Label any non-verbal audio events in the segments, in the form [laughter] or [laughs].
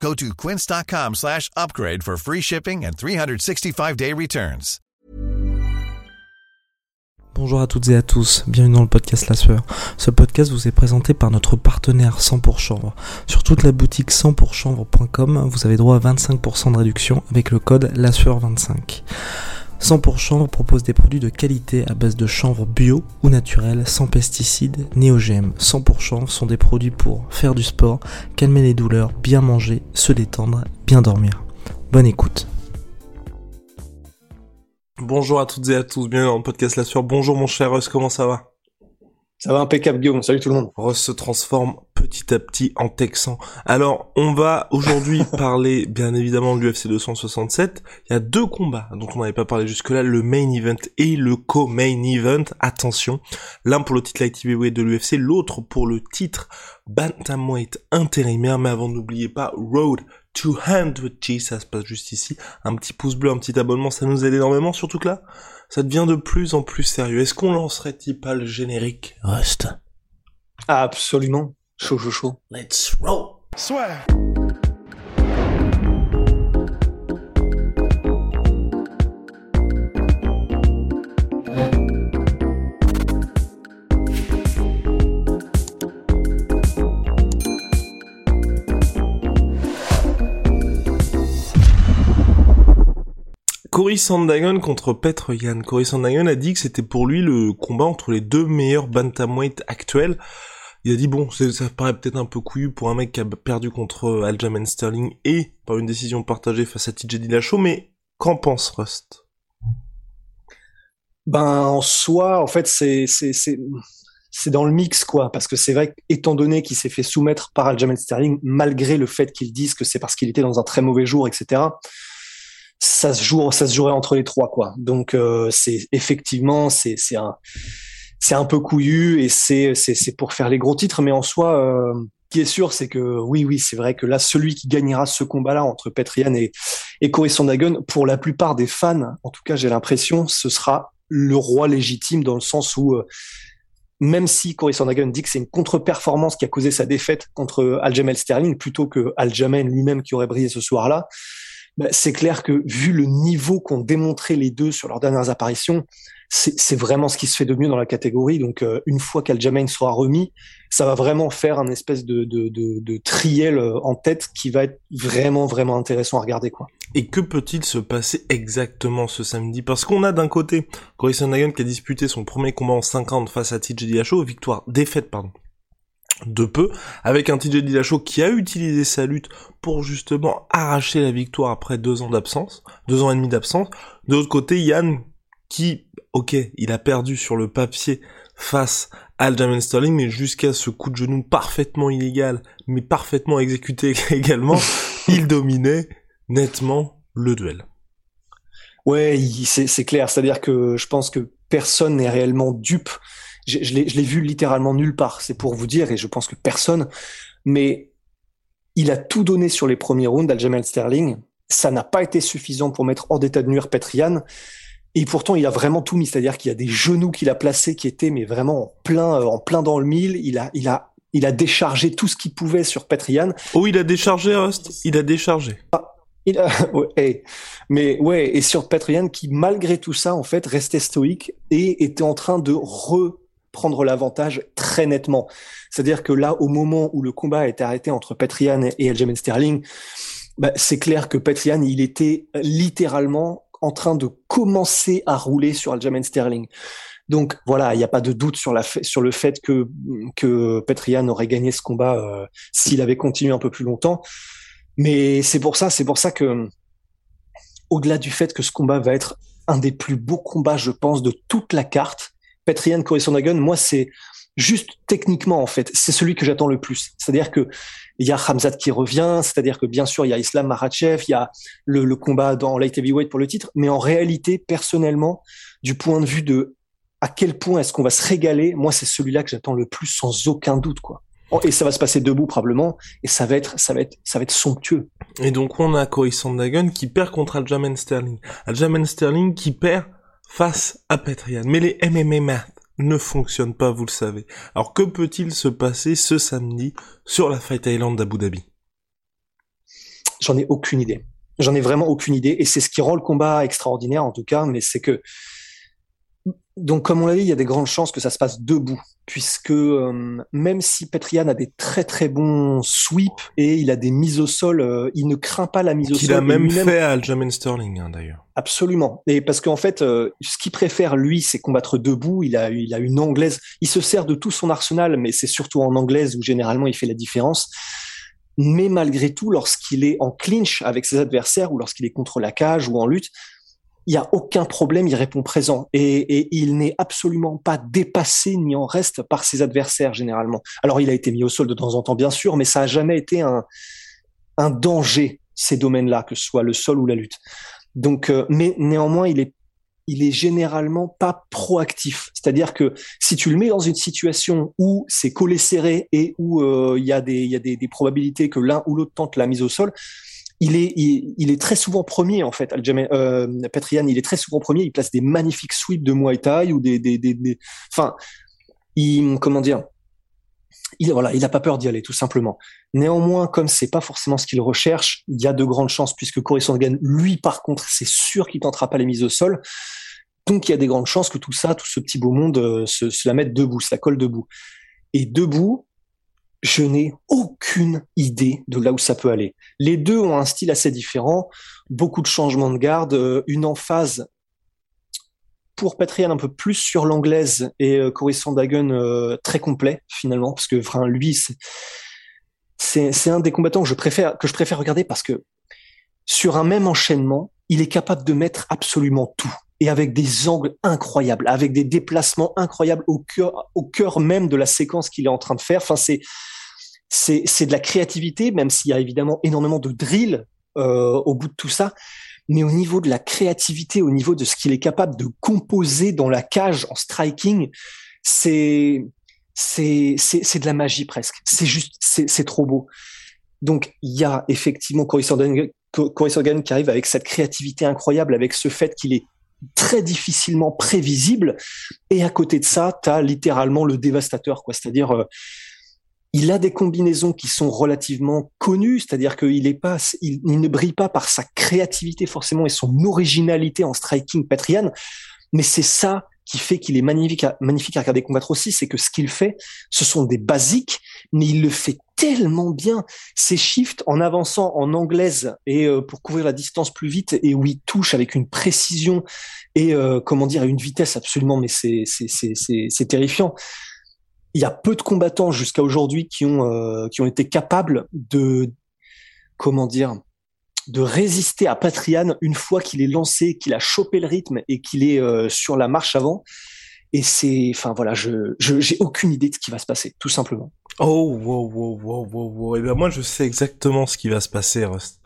Go to quince.com slash upgrade for free shipping and 365-day returns. Bonjour à toutes et à tous, bienvenue dans le podcast La Sueur. Ce podcast vous est présenté par notre partenaire 100 pour chanvre. Sur toute la boutique 100pourchanvre.com, vous avez droit à 25% de réduction avec le code La Sueur 25 100 pour chanvre propose des produits de qualité à base de chanvre bio ou naturel, sans pesticides ni OGM. 100 pour chanvre sont des produits pour faire du sport, calmer les douleurs, bien manger, se détendre, bien dormir. Bonne écoute. Bonjour à toutes et à tous, bienvenue dans le podcast La Sueur. Bonjour mon cher Russ, comment ça va? Ça va impeccable Guillaume, salut tout le monde. Russ se transforme petit à petit en texan. Alors, on va aujourd'hui [laughs] parler bien évidemment de l'UFC 267. Il y a deux combats dont on n'avait pas parlé jusque-là, le main event et le co-main event. Attention, l'un pour le titre light heavyweight de l'UFC, l'autre pour le titre bantamweight intérimaire. Mais avant, n'oubliez pas Road to G, ça se passe juste ici. Un petit pouce bleu, un petit abonnement, ça nous aide énormément, surtout que là, ça devient de plus en plus sérieux. Est-ce qu'on lancerait-il pas le générique? Rust Absolument. Chaud, chaud, chaud. Let's roll. Swear. Cory Sandagon contre Petr Yan. Cory Sandagon a dit que c'était pour lui le combat entre les deux meilleurs bantamweight actuels. Il a dit bon, ça paraît peut-être un peu couillu pour un mec qui a perdu contre Aljamain Sterling et par une décision partagée face à TJ Dillashaw, mais qu'en pense Rust? Ben en soi, en fait, c'est c'est dans le mix quoi, parce que c'est vrai qu'étant donné qu'il s'est fait soumettre par Aljamain Sterling, malgré le fait qu'ils disent que c'est parce qu'il était dans un très mauvais jour, etc ça se joue, ça se jouerait entre les trois, quoi. Donc euh, c'est effectivement c'est c'est un c'est un peu couillu et c'est c'est pour faire les gros titres, mais en soi, euh, qui est sûr, c'est que oui oui c'est vrai que là celui qui gagnera ce combat-là entre Petrian et et Corey Sandhagen, pour la plupart des fans, en tout cas j'ai l'impression, ce sera le roi légitime dans le sens où euh, même si Corey Sandhagen dit que c'est une contre-performance qui a causé sa défaite contre Aljamain Sterling plutôt que Aljamain lui-même qui aurait brillé ce soir-là, bah, c'est clair que vu le niveau qu'ont démontré les deux sur leurs dernières apparitions, c'est vraiment ce qui se fait de mieux dans la catégorie. Donc euh, une fois qu'Aljamain sera remis, ça va vraiment faire un espèce de, de, triel euh, en tête qui va être vraiment vraiment intéressant à regarder. Et que peut-il se passer exactement ce samedi? Parce qu'on a d'un côté Cory Sandhagen qui a disputé son premier combat en 50 face à TJ Dillashaw, victoire défaite pardon de peu, avec un TJ Dillashaw qui a utilisé sa lutte pour justement arracher la victoire après deux ans d'absence, deux ans et demi d'absence. De l'autre côté, Yann, qui, ok, il a perdu sur le papier face à Aljamain Sterling, mais jusqu'à ce coup de genou parfaitement illégal, mais parfaitement exécuté [laughs] également, [laughs] il dominait nettement le duel. Ouais, c'est clair. C'est-à-dire que je pense que personne n'est réellement dupe je, je l'ai vu littéralement nulle part. C'est pour vous dire, et je pense que personne, mais il a tout donné sur les premiers rounds d'Aljamain Sterling. Ça n'a pas été suffisant pour mettre hors d'état de nuire Petrian. Et pourtant, il a vraiment tout mis. C'est-à-dire qu'il y a des genoux qu'il a placés qui étaient, mais vraiment en plein, euh, en plein dans le mille. Il a, il a, il a déchargé tout ce qu'il pouvait sur Petrian. Oh, il a déchargé, Rust. Il a déchargé. Ah, il a, [laughs] ouais, mais ouais, et sur Petrian qui, malgré tout ça, en fait, restait stoïque et était en train de re prendre l'avantage très nettement. C'est-à-dire que là, au moment où le combat a été arrêté entre Petrian et Aljamain Sterling, bah, c'est clair que Petrian, il était littéralement en train de commencer à rouler sur Aljamain Sterling. Donc voilà, il n'y a pas de doute sur, le fait que, que Petrian aurait gagné ce combat euh, s'il avait continué un peu plus longtemps. Mais c'est pour ça, c'est pour ça que, au-delà du fait que ce combat va être un des plus beaux combats, je pense, de toute la carte, Petrian Corisonhagen, moi, c'est juste techniquement en fait, c'est celui que j'attends le plus. C'est-à-dire que il y a Hamzat qui revient, c'est-à-dire que bien sûr il y a Islam Makhachev, il y a le, combat dans light heavyweight pour le titre, mais en réalité personnellement, du point de vue de à quel point est-ce qu'on va se régaler, moi c'est celui-là que j'attends le plus sans aucun doute quoi. Et ça va se passer debout probablement, et ça va être, ça va être, ça va être somptueux. Et donc on a Sandhagen qui perd contre Aljamain Sterling, Aljamain Sterling qui perd face à Petrian. Mais les MMA ne fonctionnent pas, vous le savez. Alors que peut-il se passer ce samedi sur la Fight Island d'Abu Dhabi? J'en ai aucune idée. J'en ai vraiment aucune idée, et c'est ce qui rend le combat extraordinaire en tout cas. Mais c'est que donc, comme on l'a dit, il y a des grandes chances que ça se passe debout, puisque euh, même si Petrian a des très très bons sweeps et il a des mises au sol, euh, il ne craint pas la mise au sol. Qu'il a même fait à Aljamain Sterling, hein, d'ailleurs. Absolument. Et parce qu'en fait, euh, ce qu'il préfère lui, c'est combattre debout. Il a, il a une anglaise. Il se sert de tout son arsenal, mais c'est surtout en anglaise où généralement il fait la différence. Mais malgré tout, lorsqu'il est en clinch avec ses adversaires ou lorsqu'il est contre la cage ou en lutte, il n'y a aucun problème, il répond présent. Et, il n'est absolument pas dépassé ni en reste par ses adversaires généralement. Alors il a été mis au sol de temps en temps, bien sûr, mais ça n'a jamais été un, un danger, ces domaines-là, que ce soit le sol ou la lutte. Donc, euh, mais néanmoins, il est il est généralement pas proactif. C'est-à-dire que si tu le mets dans une situation où c'est collé serré et où euh, il y a, des, y a des, des probabilités que l'un ou l'autre tente la mise au sol, il est, il, est très souvent premier en fait. Euh, Petrian, il est très souvent premier. Il place des magnifiques sweeps de Muay Thai ou des, des, des, des... enfin, il, comment dire, il voilà, il a pas peur d'y aller tout simplement. Néanmoins, comme c'est pas forcément ce qu'il recherche, il y a de grandes chances puisque Corey Sandhagen, lui, par contre, c'est sûr qu'il tentera pas les mises au sol. Donc il y a des grandes chances que tout ça, tout ce petit beau monde euh, se, se la mette debout, se la colle debout. Et debout, je n'ai aucune idée de là où ça peut aller. Les deux ont un style assez différent, beaucoup de changements de garde, euh, une emphase pour Patrian un peu plus sur l'anglaise et euh, Sandhagen euh, très complet finalement parce que enfin lui c'est c'est un des combattants que je préfère que je préfère regarder parce que sur un même enchaînement, il est capable de mettre absolument tout et avec des angles incroyables, avec des déplacements incroyables au cœur, au cœur même de la séquence qu'il est en train de faire. Enfin, c'est c'est de la créativité, même s'il y a évidemment énormément de drill euh, au bout de tout ça. Mais au niveau de la créativité, au niveau de ce qu'il est capable de composer dans la cage en striking, c'est c'est c'est de la magie presque. C'est juste c'est trop beau. Donc il y a effectivement Corey Sorgan qui arrive avec cette créativité incroyable, avec ce fait qu'il est très difficilement prévisible. Et à côté de ça, tu as littéralement le dévastateur, quoi. C'est-à-dire, euh, il a des combinaisons qui sont relativement connues, c'est-à-dire qu'il est il, ne brille pas par sa créativité forcément et son originalité en striking Patrian, mais c'est ça qui fait qu'il est magnifique à, regarder combattre aussi, c'est que ce qu'il fait, ce sont des basiques, mais il le fait tellement bien. Ses shifts en avançant en anglaise et euh, pour couvrir la distance plus vite et où il touche avec une précision et euh, comment dire une vitesse absolument, mais c'est terrifiant. Il y a peu de combattants jusqu'à aujourd'hui qui ont euh, qui ont été capables de comment dire de résister à Patrian une fois qu'il est lancé, qu'il a chopé le rythme et qu'il est euh, sur la marche avant. Et c'est, enfin voilà, je, j'ai aucune idée de ce qui va se passer, tout simplement. Oh, wow, wow, wow, wow, wow. Et eh ben moi, je sais exactement ce qui va se passer, Rust.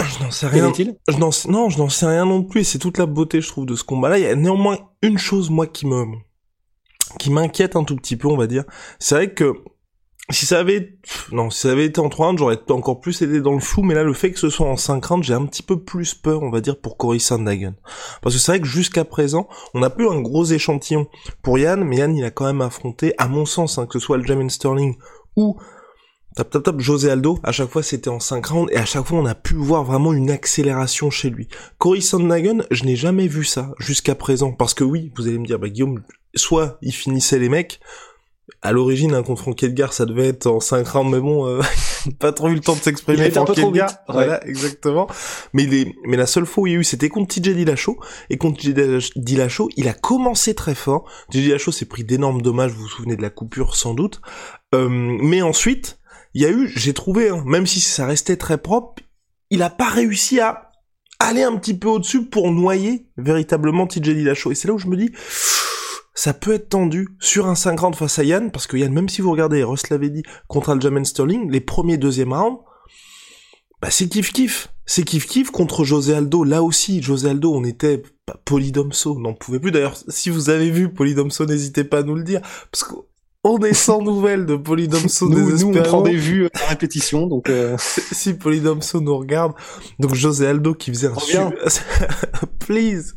Je n'en sais rien. Je n'en, non, je n'en sais rien non plus. C'est toute la beauté, je trouve, de ce combat-là. Il y a néanmoins une chose, moi, qui me, qui m'inquiète un tout petit peu, on va dire. C'est vrai que si ça avait non si ça avait été en 3 rounds j'aurais encore plus été dans le flou mais là le fait que ce soit en 5 rounds j'ai un petit peu plus peur on va dire pour Cory Sandhagen parce que c'est vrai que jusqu'à présent on a plus un gros échantillon pour Yann mais Yann il a quand même affronté à mon sens hein, que ce soit le Jamin Sterling ou Tap tap tap, José Aldo, à chaque fois c'était en 5 rounds, et à chaque fois on a pu voir vraiment une accélération chez lui. Cory Sandhagen, je n'ai jamais vu ça jusqu'à présent, parce que oui, vous allez me dire, bah Guillaume, soit il finissait les mecs, à l'origine, un contre Frank Edgar, ça devait être en 5 rounds, mais bon, euh, [laughs] pas trop eu le temps de s'exprimer. Frank Edgar, voilà, exactement. Mais il est, mais la seule fois où il y a eu, c'était contre TJ Dillashaw, et contre TJ Dillashaw, il a commencé très fort. TJ Dillashaw s'est pris d'énormes dommages, vous vous souvenez de la coupure sans doute. Euh, mais ensuite, il y a eu, j'ai trouvé, hein, même si ça restait très propre, il a pas réussi à aller un petit peu au-dessus pour noyer véritablement TJ Dillashaw. Et c'est là où je me dis, ça peut être tendu sur un 5 rounds face à Yann, parce que Yann, même si vous regardez, Ross l'avait dit, contre Aljamain Sterling, les premiers deuxième rounds, bah c'est kiff kiff. C'est kiff kiff contre José Aldo. Là aussi, José Aldo, on était bah, Polydomso, n'en pouvait plus. D'ailleurs, si vous avez vu Polydomso, n'hésitez pas à nous le dire, parce que on est sans nouvelles de Polydomso nous, nous, on prend des vues à répétition, donc... Euh... [laughs] si Polydomso nous regarde, donc José Aldo qui faisait un super... [laughs] Please.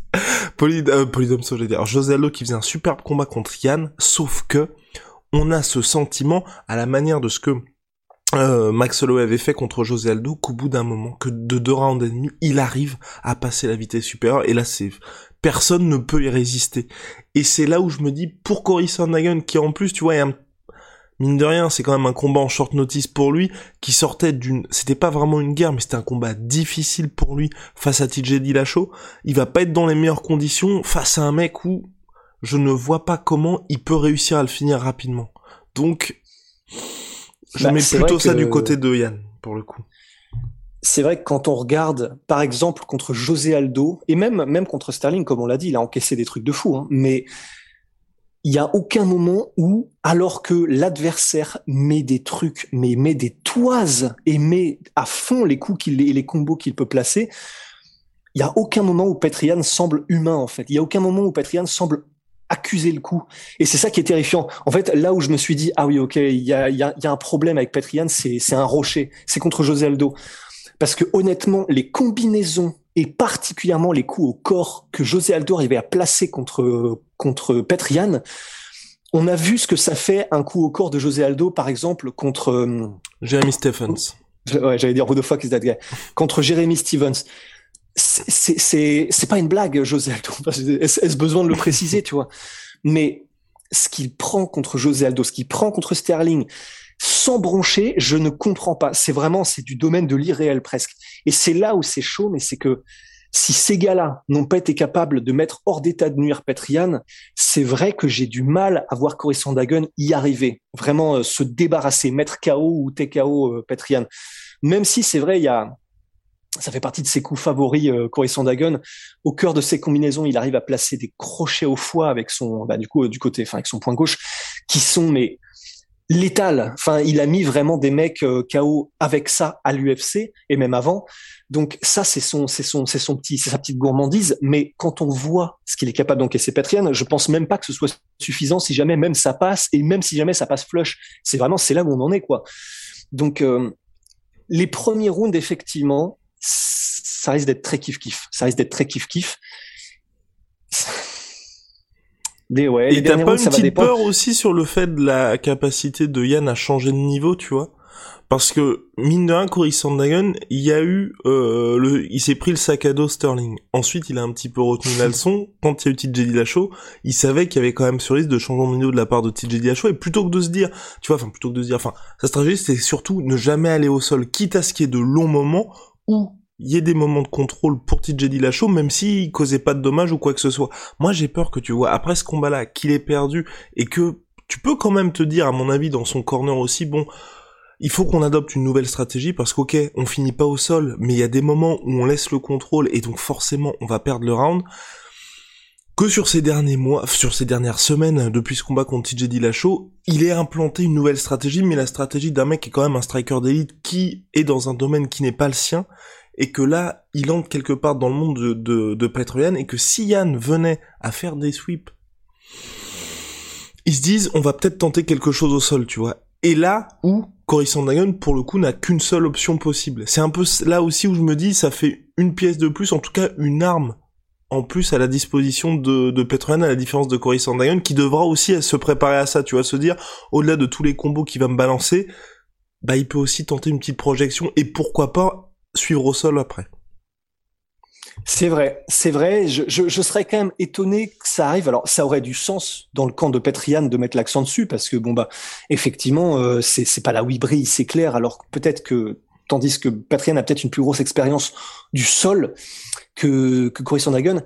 Poly... Euh, Polydomso, je vais dire. José Aldo qui faisait un superbe combat contre Yann, sauf que on a ce sentiment, à la manière de ce que euh, Max Holloway avait fait contre José Aldo, qu'au bout d'un moment, que de deux rounds et demi, il arrive à passer la vitesse supérieure, et là c'est personne ne peut y résister. Et c'est là où je me dis, pour Cory Sandhagen, qui en plus, tu vois, un... mine de rien, c'est quand même un combat en short notice pour lui, qui sortait d'une, c'était pas vraiment une guerre, mais c'était un combat difficile pour lui face à TJ Dillashaw. Il va pas être dans les meilleures conditions face à un mec où je ne vois pas comment il peut réussir à le finir rapidement. Donc, je bah, mets plutôt ça du côté de Yann, pour le coup c'est vrai que quand on regarde, par exemple, contre José Aldo, et même, même contre Sterling, comme on l'a dit, il a encaissé des trucs de fou, hein, mais il n'y a aucun moment où, alors que l'adversaire met des trucs, mais met des toises et met à fond les coups qu'il, et les combos qu'il peut placer, il y a aucun moment où Petrian semble humain, en fait. Il y a aucun moment où Petrian semble accuser le coup. Et c'est ça qui est terrifiant. En fait, là où je me suis dit, ah oui, ok, il y a, y, a, un problème avec Petrian, c'est un rocher. C'est contre José Aldo. Parce que honnêtement, les combinaisons et particulièrement les coups au corps que José Aldo arrivait à placer contre contre Petrian, on a vu ce que ça fait un coup au corps de José Aldo, par exemple, contre euh, Jeremy Stephens. Ouais, j'allais dire who the fuck is that guy contre Jeremy Stevens. C'est c'est c'est pas une blague, José Aldo. Est-ce besoin de le préciser, tu vois? Mais ce qu'il prend contre José Aldo, ce qu'il prend contre Sterling, sans broncher, je ne comprends pas. C'est vraiment, c'est du domaine de l'irréel presque. Et c'est là où c'est chaud, mais c'est que si ces gars-là n'ont pas été capables de mettre hors d'état de nuire Petrian, c'est vrai que j'ai du mal à voir Cory Sandagen y arriver, vraiment euh, se débarrasser, mettre KO ou TKO euh, Petrian. Même si c'est vrai, il y a, ça fait partie de ses coups favoris, euh, Sandagen. Au cœur de ses combinaisons, il arrive à placer des crochets au foie avec son, bah, du coup, euh, du côté, enfin, avec son point gauche, qui sont, mais, létal. Enfin, il a mis vraiment des mecs euh, KO avec ça à l'UFC et même avant. Donc ça, c'est son, c'est son, c'est son petit, c'est sa petite gourmandise. Mais quand on voit ce qu'il est capable d'encaisser Petrian, je pense même pas que ce soit suffisant si jamais même ça passe et même si jamais ça passe flush. C'est vraiment, c'est là où on en est quoi. Donc euh, les premiers rounds, effectivement, ça risque d'être très kiff kiff. Ça risque d'être très kiff kiff. Des, ouais, et t'as pas une petite peur aussi sur le fait de la capacité de Yann à changer de niveau, tu vois? Parce que, mine de rien, Cory Sandhagen, il y a eu, euh, le, il s'est pris le sac à dos Sterling. Ensuite, il a un petit peu retenu la leçon. Quand il y a eu TJ Dillashaw, il savait qu'il y avait quand même ce risque de changement de niveau de la part de TJ Dillashaw. Et plutôt que de se dire, tu vois, enfin, plutôt que de se dire, enfin, sa stratégie, c'est surtout ne jamais aller au sol, quitte à ce qu'il y ait de longs moments où il y ait des moments de contrôle pour TJ Dillashaw, même s'il causait pas de dommages ou quoi que ce soit. Moi, j'ai peur que tu vois, après ce combat-là, qu'il ait perdu, et que tu peux quand même te dire, à mon avis, dans son corner aussi, bon, il faut qu'on adopte une nouvelle stratégie parce qu'ok, on finit pas au sol, mais il y a des moments où on laisse le contrôle et donc forcément on va perdre le round. Que sur ces derniers mois, sur ces dernières semaines, depuis ce combat contre TJ Dillashaw, il est implanté une nouvelle stratégie, mais la stratégie d'un mec qui est quand même un striker d'élite qui est dans un domaine qui n'est pas le sien et que là, il entre quelque part dans le monde de, de, de et que si Yann venait à faire des sweeps, ils se disent, on va peut-être tenter quelque chose au sol, tu vois. Et là où Cory Sandhagen, pour le coup, n'a qu'une seule option possible. C'est un peu là aussi où je me dis, ça fait une pièce de plus, en tout cas une arme en plus à la disposition de, de à la différence de Cory Sandhagen, qui devra aussi se préparer à ça, tu vois, se dire, au-delà de tous les combos qu'il va me balancer, bah il peut aussi tenter une petite projection, et pourquoi pas suivre au sol après. C'est vrai, c'est vrai. Je, je, serais quand même étonné que ça arrive. Alors, ça aurait du sens dans le camp de Petrian de mettre l'accent dessus parce que bon bah, effectivement, euh, c'est pas là où il brille, c'est clair. Alors peut-être que tandis que Petrian a peut-être une plus grosse expérience du sol que que Sandhagen,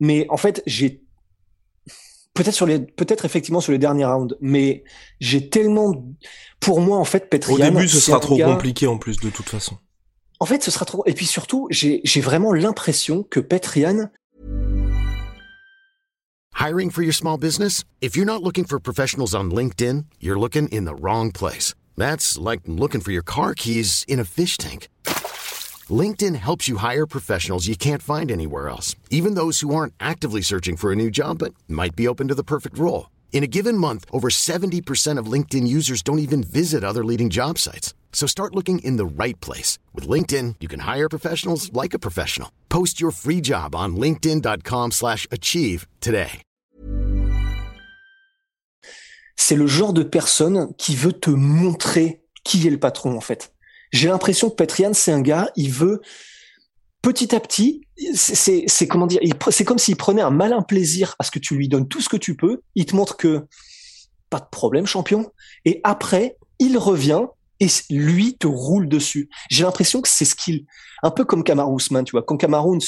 mais en fait j'ai peut-être sur les peut-être effectivement sur les derniers rounds, mais j'ai tellement pour moi en fait Petrian. Au début, ce sera trop compliqué en plus de toute façon. En fait, ce sera trop. Et puis surtout, j'ai vraiment l'impression que Petrian. Hiring for your small business? If you're not looking for professionals on LinkedIn, you're looking in the wrong place. That's like looking for your car keys in a fish tank. LinkedIn helps you hire professionals you can't find anywhere else, even those who aren't actively searching for a new job but might be open to the perfect role. In a given month, over 70% of LinkedIn users don't even visit other leading job sites. So start looking in the right place. With LinkedIn, you can hire professionals like a professional. Post your free job on linkedin.com slash achieve today. C'est le genre de personne qui veut te montrer qui est le patron, en fait. J'ai l'impression que Petrian, c'est un gars, il veut petit à petit, c'est comment dire, c'est comme s'il prenait un malin plaisir à ce que tu lui donnes tout ce que tu peux. Il te montre que pas de problème, champion. Et après, il revient et lui te roule dessus. J'ai l'impression que c'est ce qu'il, un peu comme Kamaru Ousmane, tu vois. Quand Kamaru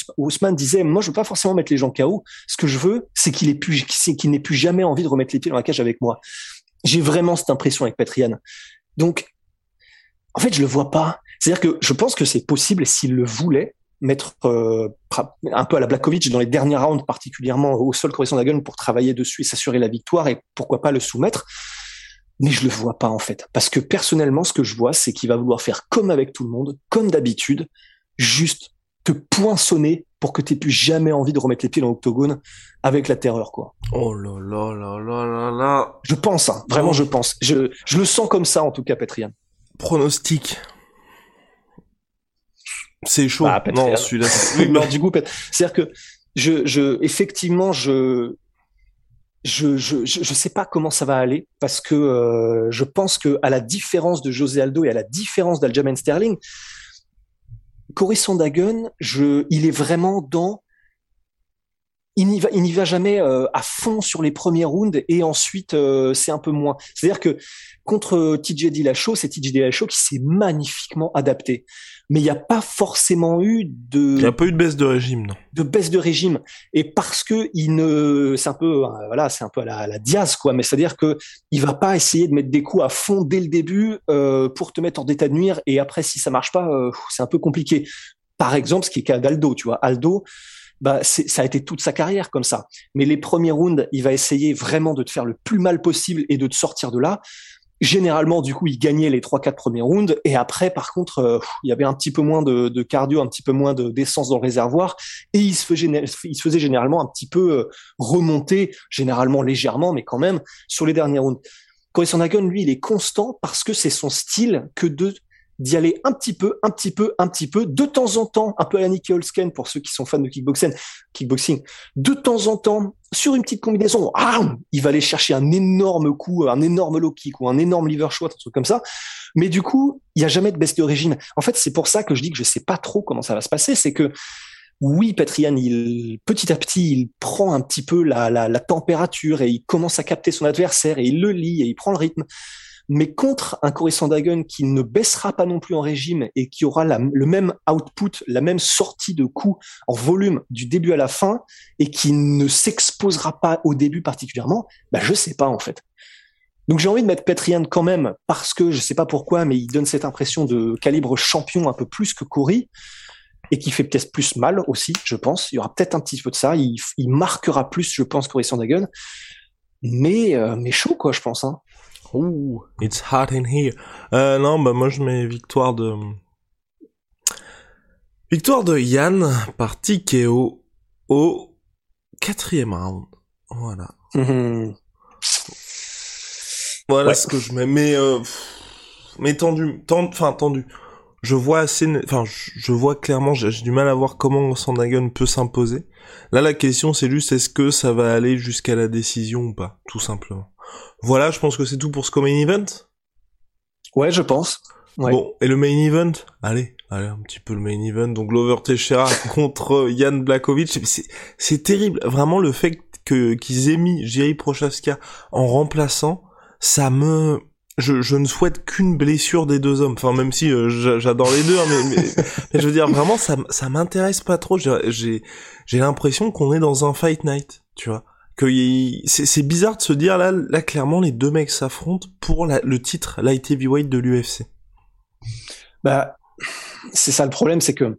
disait, moi, je veux pas forcément mettre les gens KO. Ce que je veux, c'est qu'il ait plus, qu'il n'ait plus jamais envie de remettre les pieds dans la cage avec moi. J'ai vraiment cette impression avec Petrian. Donc, en fait, je le vois pas. C'est-à-dire que je pense que c'est possible s'il le voulait mettre euh, un peu à la Blakovic dans les derniers rounds, particulièrement au sol Corisson Dagon pour travailler dessus et s'assurer la victoire et pourquoi pas le soumettre. Mais je le vois pas en fait, parce que personnellement, ce que je vois, c'est qu'il va vouloir faire comme avec tout le monde, comme d'habitude, juste te poinçonner pour que tu plus jamais envie de remettre les pieds dans l'octogone avec la terreur, quoi. Oh là là là là là là. Je pense, hein, vraiment, je pense. Je, je le sens comme ça, en tout cas, Petrian. Pronostic. C'est chaud. Ah, non, celui-là. oui, du coup, c'est-à-dire que je, je, effectivement, je, je, je, je sais pas comment ça va aller parce que euh, je pense que à la différence de José Aldo et à la différence d'Aljamain Sterling, Cory Sondagen, je, il est vraiment dans il n'y va, il n'y va jamais euh, à fond sur les premiers rounds et ensuite euh, c'est un peu moins. C'est-à-dire que contre TJ Dillashaw, c'est TJ Dillashaw qui s'est magnifiquement adapté mais il n'y a pas forcément eu de. Il n'y a pas eu de baisse de régime, non. De baisse de régime, et parce que il ne, c'est un peu, euh, voilà, c'est un peu à la, la Diaz, quoi. Mais c'est-à-dire que il va pas essayer de mettre des coups à fond dès le début euh, pour te mettre en état de nuire, et après si ça marche pas, euh, c'est un peu compliqué. Par exemple, ce qui est cas d'Aldo, tu vois, Aldo. Bah, ça a été toute sa carrière comme ça. Mais les premiers rounds, il va essayer vraiment de te faire le plus mal possible et de te sortir de là généralement, du coup, il gagnait les trois quatre premiers rounds. Et après, par contre, euh, il y avait un petit peu moins de, de cardio, un petit peu moins d'essence dans le réservoir. Et il se, faisait, il se faisait généralement un petit peu euh, remonter, généralement légèrement, mais quand même, sur les derniers rounds. Corey Sandhagen, lui, il est constant parce que c'est son style que de d'y aller un petit peu, un petit peu, un petit peu, de temps en temps, un peu à la Nicky Holsken pour ceux qui sont fans de kickboxing, kickboxing, de temps en temps, sur une petite combinaison, ah, il va aller chercher un énorme coup, un énorme low kick ou un énorme liver shot, un truc comme ça. Mais du coup, il n'y a jamais de baisse de régime. En fait, c'est pour ça que je dis que je sais pas trop comment ça va se passer, c'est que oui, Petrian, petit à petit, il prend un petit peu la, la, la température et il commence à capter son adversaire et il le lit et il prend le rythme mais contre un Cory Sandhagen qui ne baissera pas non plus en régime et qui aura le même output, la même sortie de coups en volume du début à la fin et qui ne s'exposera pas au début particulièrement, bah je sais pas en fait. Donc j'ai envie de mettre Petrian quand même parce que je sais pas pourquoi, mais il donne cette impression de calibre champion un peu plus que Cory et qui fait peut-être plus mal aussi, je pense. Il y aura peut-être un petit peu de ça. Il, marquera plus, je pense, Cory Sandhagen. Mais, euh, mais chaud, quoi, je pense. Hein. Ouh, it's hot in here. Euh, non, bah moi je mets victoire de... Victoire de Yann par Tikeo au quatrième round. Voilà. Voilà ce que je mets. Mais, euh, mais tendu, tendu, enfin tendu. Je vois assez, enfin je vois clairement, j'ai du mal à voir comment Sandagon peut s'imposer. Là la question c'est juste est-ce que ça va aller jusqu'à la décision ou pas, tout simplement. Voilà, je pense que c'est tout pour ce main event. Ouais, je pense. Bon, et le main event? Allez, allez, un petit peu le main event. Donc Glover Teixeira [laughs] contre Jan Blakovic. C'est terrible, vraiment le fait que qu'ils aient mis Jerry Prochaska en remplaçant, ça me je, je ne souhaite qu'une blessure des deux hommes. Enfin, même si euh, j'adore les deux, hein, mais, mais, [laughs] je veux dire vraiment, ça, ça m'intéresse pas trop. J'ai, j'ai l'impression qu'on est dans un fight night, tu vois que c'est bizarre de se dire là, là clairement les deux mecs s'affrontent pour le titre light heavyweight de l'UFC. Bah, c'est ça le problème, c'est que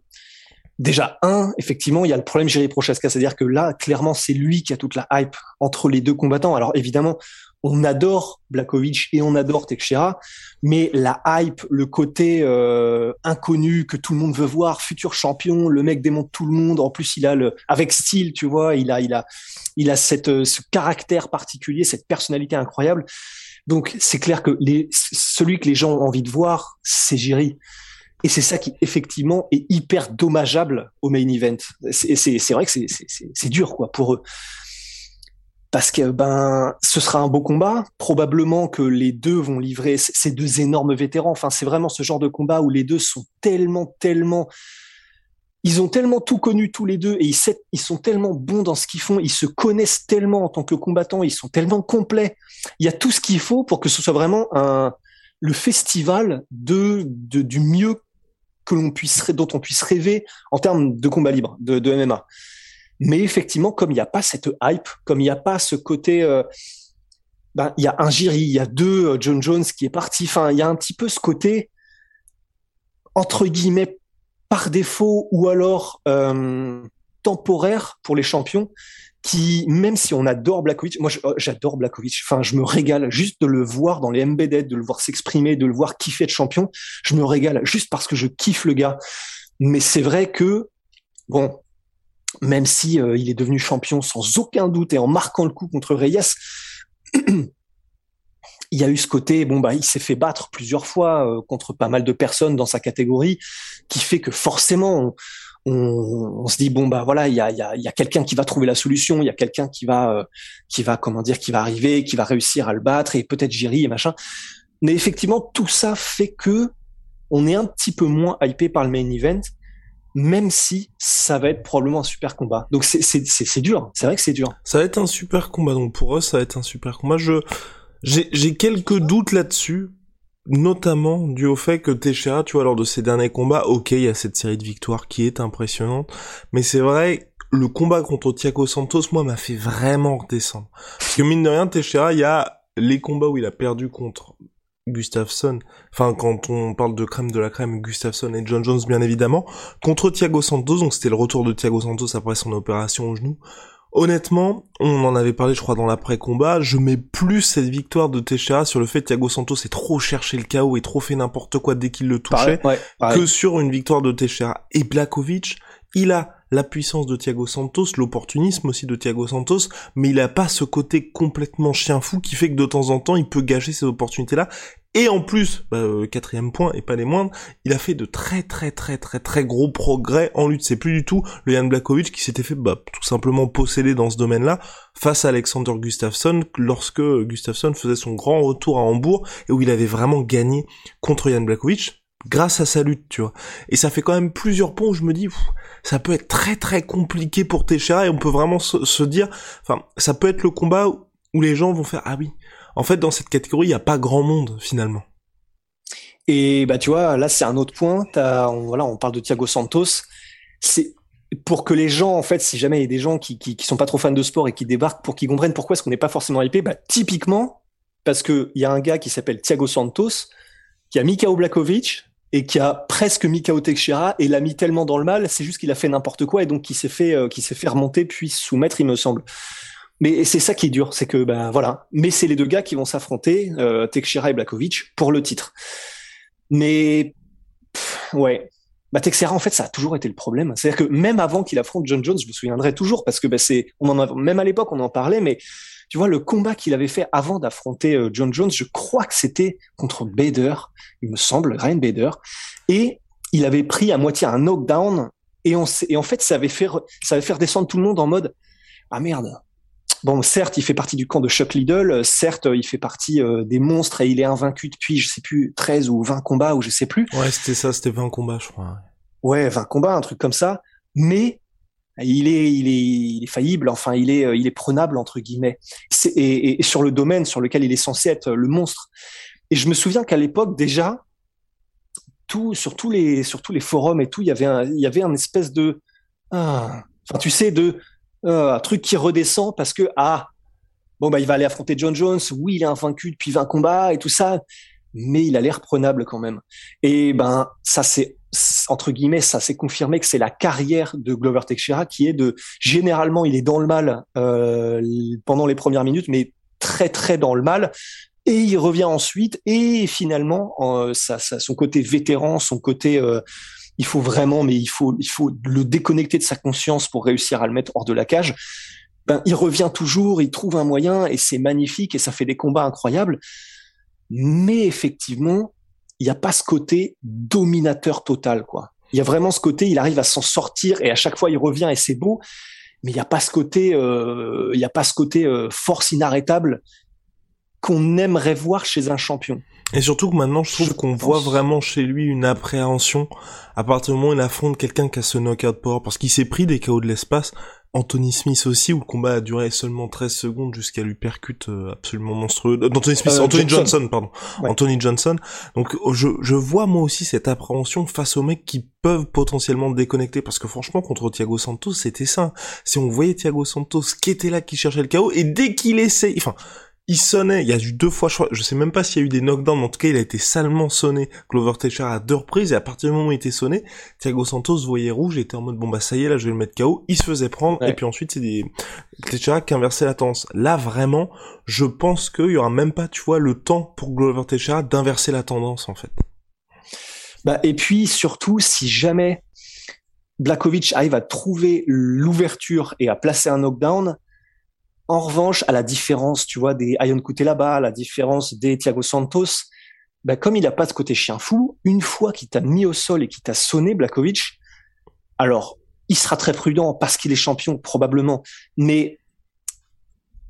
Déjà, un, effectivement, il y a le problème Jerry Prochaska, c'est-à-dire que là, clairement, c'est lui qui a toute la hype entre les deux combattants. Alors évidemment, on adore Blakovic et on adore Teixeira, mais la hype, le côté euh, inconnu que tout le monde veut voir, futur champion, le mec démonte tout le monde. En plus, il a le, avec style, tu vois, il a, il a, il a cette, euh, ce caractère particulier, cette personnalité incroyable. Donc, c'est clair que les, celui que les gens ont envie de voir, c'est Jiri. Et c'est ça qui, effectivement, est hyper dommageable au main event. C'est vrai que c'est dur, quoi, pour eux parce que ben ce sera un beau combat. Probablement que les deux vont livrer ces deux énormes vétérans. Enfin, c'est vraiment ce genre de combat où les deux sont tellement, tellement, ils ont tellement tout connu tous les deux et ils, sont tellement bons dans ce qu'ils font. Ils se connaissent tellement en tant que combattants. Ils sont tellement complets. Il y a tout ce qu'il faut pour que ce soit vraiment un le festival de, du mieux que l'on puisse dont on puisse rêver en termes de combat libre de MMA. Mais effectivement, comme il n'y a pas cette hype, comme il n'y a pas ce côté, euh, ben, il y a un Jiri, il y a deux euh, John Jones qui est parti. Enfin, il y a un petit peu ce côté entre guillemets par défaut ou alors euh, temporaire pour les champions qui, même si on adore Blakovic, moi j'adore Blakovic, enfin je me régale juste de le voir dans les MBD, de le voir s'exprimer, de le voir kiffer être champion, je me régale juste parce que je kiffe le gars. Mais c'est vrai que, bon, même si euh, il est devenu champion sans aucun doute et en marquant le coup contre Reyes. [clears throat] il y a eu ce côté, bon bah il s'est fait battre plusieurs fois euh, contre pas mal de personnes dans sa catégorie, qui fait que forcément on, on, se dit bon bah voilà il y a, y a, y a quelqu'un qui va trouver la solution, il y a quelqu'un qui va euh, qui va comment dire qui va arriver, qui va réussir à le battre et peut-être Jiri et machin. Mais effectivement tout ça fait que on est un petit peu moins hypé par le main event même si ça va être probablement un super combat. Donc c'est dur, c'est vrai que c'est dur. Ça va être un super combat, donc pour eux ça va être un super combat. Je j'ai quelques doutes là-dessus, notamment dû au fait que Teixeira, tu vois, lors de ses derniers combats, ok, il y a cette série de victoires qui est impressionnante, mais c'est vrai le combat contre Thiago Santos, moi, m'a fait vraiment redescendre. Parce que mine de rien, Teixeira, il y a les combats où il a perdu contre Gustafsson, enfin quand on parle de crème de la crème, Gustafsson et John Jones bien évidemment, contre Thiago Santos, donc c'était le retour de Thiago Santos après son opération au genou. Honnêtement, on en avait parlé je crois dans l'après-combat, je mets plus cette victoire de Teixeira sur le fait que Thiago Santos ait trop cherché le chaos et trop fait n'importe quoi dès qu'il le touchait, que sur une victoire de Teixeira. Et Blakovic, il a la puissance de Thiago Santos, l'opportunisme aussi de Thiago Santos, mais il a pas ce côté complètement chien fou qui fait que de temps en temps il peut gâcher ces opportunités-là. Et en plus, bah, euh, quatrième point et pas les moindres, il a fait de très très très très très gros progrès en lutte. C'est plus du tout le Jan Blakovic qui s'était fait bah, tout simplement posséder dans ce domaine-là face à Alexander Gustafsson lorsque Gustafsson faisait son grand retour à Hambourg et où il avait vraiment gagné contre Jan Blakovic grâce à sa lutte, tu vois. Et ça fait quand même plusieurs points où je me dis, ça peut être très très compliqué pour Teixeira et on peut vraiment se, dire, enfin, ça peut être le combat où les gens vont faire, ah oui, en fait, dans cette catégorie, il n'y a pas grand monde finalement. Et bah tu vois, là c'est un autre point. on, voilà, on parle de Thiago Santos. C'est pour que les gens, en fait, si jamais il y a des gens qui, qui, sont pas trop fans de sport et qui débarquent, pour qu'ils comprennent pourquoi est-ce qu'on n'est pas forcément hypé, bah typiquement parce que il y a un gars qui s'appelle Thiago Santos qui a Mikao Blakovic et qui a presque Mikao Teixeira et l'a mis tellement dans le mal, c'est juste qu'il a fait n'importe quoi et donc qui s'est fait euh, qui s'est fait remonter puis soumettre, il me semble. Mais c'est ça qui est dur, c'est que ben voilà. Mais c'est les deux gars qui vont s'affronter, euh, Teixeira et Blakovic, pour le titre. Mais ouais, bah Teixeira en fait ça a toujours été le problème. C'est-à-dire que même avant qu'il affronte John Jones, je me souviendrai toujours parce que ben, c'est, on en a, même à l'époque on en parlait, mais tu vois, le combat qu'il avait fait avant d'affronter euh, John Jones, je crois que c'était contre Bader, il me semble, Ryan Bader. Et il avait pris à moitié un knockdown. Et, on, et en fait, ça avait fait, ça avait fait redescendre tout le monde en mode, ah merde. Bon, certes, il fait partie du camp de Chuck Liddell. Certes, il fait partie euh, des monstres et il est invaincu depuis, je sais plus, 13 ou 20 combats ou je sais plus. Ouais, c'était ça, c'était 20 combats, je crois. Ouais, 20 combats, un truc comme ça. Mais il est, il est, il est faillible. Enfin, il est, il est prenable entre guillemets. Et, et, sur le domaine sur lequel il est censé être le monstre. Et je me souviens qu'à l'époque déjà, tout sur tous les sur tous les forums et tout, il y avait un, il y avait un espèce de, ah, enfin tu sais, de euh, un truc qui redescend parce que ah bon bah il va aller affronter John Jones. Oui, il est invaincu depuis 20 combats et tout ça, mais il a l'air prenable quand même. Et ben ça c'est entre guillemets, ça s'est confirmé que c'est la carrière de Glover Teixeira qui est de généralement il est dans le mal euh, pendant les premières minutes, mais très très dans le mal. Et il revient ensuite et finalement euh, ça, ça, son côté vétéran, son côté euh, il faut vraiment, mais il faut il faut le déconnecter de sa conscience pour réussir à le mettre hors de la cage. Ben, il revient toujours, il trouve un moyen et c'est magnifique et ça fait des combats incroyables. Mais effectivement, il n'y a pas ce côté dominateur total, quoi. Il y a vraiment ce côté, il arrive à s'en sortir et à chaque fois il revient et c'est beau, mais il n'y a pas ce côté, euh, il y a pas ce côté euh, force inarrêtable qu'on aimerait voir chez un champion. Et surtout que maintenant, je trouve qu'on voit vraiment chez lui une appréhension à partir du moment où il affronte quelqu'un qui a ce knockout power, parce qu'il s'est pris des chaos de l'espace, Anthony Smith aussi, où le combat a duré seulement 13 secondes jusqu'à lui percute euh, absolument monstrueux. Euh, Anthony Smith, euh, Anthony Johnson, pardon. Anthony Johnson. Donc je, je vois moi aussi cette appréhension face aux mecs qui peuvent potentiellement déconnecter, parce que franchement, contre Thiago Santos, c'était ça. Si on voyait Thiago Santos qui était là, qui cherchait le chaos, et dès qu'il essaie, enfin, il sonnait, il y a eu deux fois, je, sais même pas s'il y a eu des knockdowns, mais en tout cas il a été salement sonné, Glover Teixeira à deux reprises, et à partir du moment où il était sonné, Thiago Santos voyait rouge, et était en mode bon bah ça y est, là je vais le mettre KO, il se faisait prendre, et puis ensuite c'est des Teixeira qui inversait la tendance. Là vraiment, je pense qu'il y aura même pas, tu vois, le temps pour Glover Teixeira d'inverser la tendance en fait. Bah et puis surtout, si jamais Blakovic arrive à trouver l'ouverture et à placer un knockdown, en revanche, à la différence, tu vois, des Ayon là-bas, à la différence des Thiago Santos, bah, comme il a pas ce côté chien fou, une fois qu'il t'a mis au sol et qu'il t'a sonné Blakovic, alors il sera très prudent parce qu'il est champion probablement, mais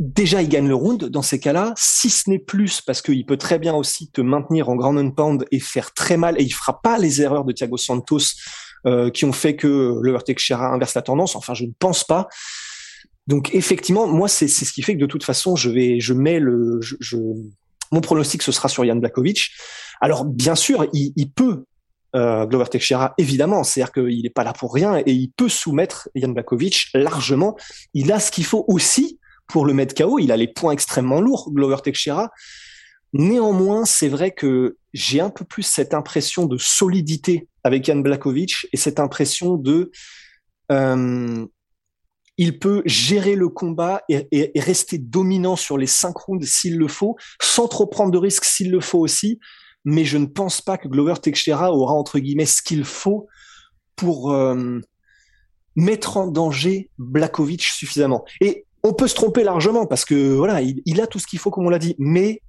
déjà il gagne le round dans ces cas-là, si ce n'est plus parce qu'il peut très bien aussi te maintenir en grand and pound et faire très mal et il fera pas les erreurs de Thiago Santos euh, qui ont fait que le Teixeira inverse la tendance. Enfin, je ne pense pas. Donc effectivement, moi c'est ce qui fait que de toute façon je vais je mets le je, mon pronostic ce sera sur Yann Blakovic. Alors bien sûr, il, il peut euh, Glover Teixeira évidemment, c'est-à-dire qu'il n'est pas là pour rien et il peut soumettre Yann Blakovic largement. Il a ce qu'il faut aussi pour le mettre KO. Il a les points extrêmement lourds, Glover Teixeira. Néanmoins, c'est vrai que j'ai un peu plus cette impression de solidité avec Yann Blakovic et cette impression de euh, il peut gérer le combat et, rester dominant sur les cinq rounds s'il le faut, sans trop prendre de risques s'il le faut aussi. Mais je ne pense pas que Glover Teixeira aura entre guillemets ce qu'il faut pour euh, mettre en danger Blakovic suffisamment. Et on peut se tromper largement parce que voilà, il, a tout ce qu'il faut comme on l'a dit, mais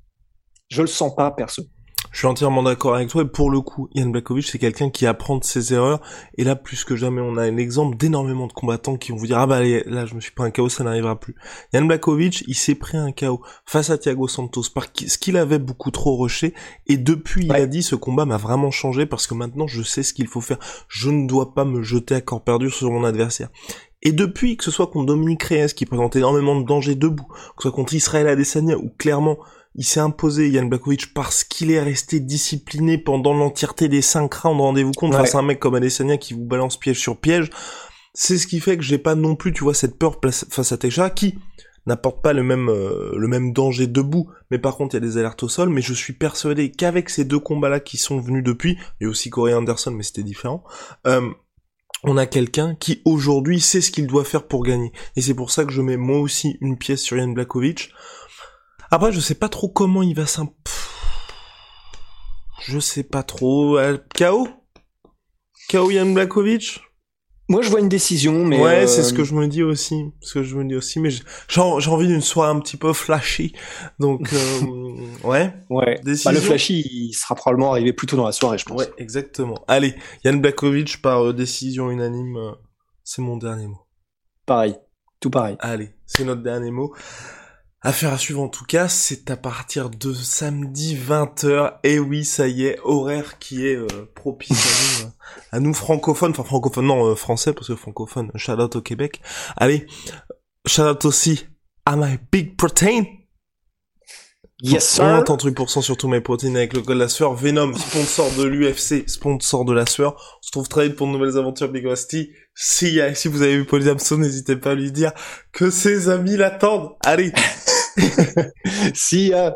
je le sens pas perso. Je suis entièrement d'accord avec toi et pour le coup, Yann Blakovic c'est quelqu'un qui apprend de ses erreurs et là plus que jamais on a un exemple d'énormément de combattants qui vont vous dire ah bah allez, là je me suis pris un chaos, ça n'arrivera plus. Yann Blakovic, il s'est pris un chaos face à Thiago Santos par ce qu'il avait beaucoup trop rushé et depuis il a dit ce combat m'a vraiment changé parce que maintenant je sais ce qu'il faut faire. Je ne dois pas me jeter à corps perdu sur mon adversaire. Et depuis, que ce soit contre Dominique Reyes, qui présente énormément de danger debout, que ce soit contre Israël Adesanya, ou clairement, il s'est imposé Yann Blakovic parce qu'il est resté discipliné pendant l'entièreté des cinq rounds. Rendez-vous compte face à un mec comme Adesanya qui vous balance piège sur piège. C'est ce qui fait que j'ai pas non plus, tu vois, cette peur face à Teja qui n'apporte pas le même euh, le même danger debout, mais par contre il y a des alertes au sol. Mais je suis persuadé qu'avec ces deux combats-là qui sont venus depuis, et aussi Corey Anderson, mais c'était différent. Euh, on a quelqu'un qui aujourd'hui sait ce qu'il doit faire pour gagner. Et c'est pour ça que je mets moi aussi une pièce sur Yann Blakovic. Après, je sais pas trop comment il va s'imp... Je sais pas trop. Euh, KO KO Yann Blakovic moi, je vois une décision, mais ouais, c'est ce euh, que je me dis aussi, ce que je me dis aussi, mais j'ai envie d'une soirée un petit peu flashy, donc euh, [laughs] ouais, ouais. Bah, le flashy, il sera probablement arrivé plus tôt dans la soirée, je pense. Ouais, exactement. Allez, Yann Blakovic par décision unanime, c'est mon dernier mot. Pareil, tout pareil. Allez, c'est notre dernier mot. Affaire à suivre en tout cas, c'est à partir de samedi 20h. Et oui, ça y est, horaire qui est euh, propice à nous, euh, à nous francophones, enfin francophones, non, euh, français, parce que francophone, shout out au Québec. Allez, shout out aussi à my big protein. Yes, sir. On truc pour cent sur tous mes protéines avec le code la sueur. Venom, sponsor de l'UFC, sponsor de la sueur. On se trouve très vite pour de nouvelles aventures Big Rusty. Si, si vous avez vu Polyamso, n'hésitez pas à lui dire que ses amis l'attendent. Allez. [laughs] si, ya.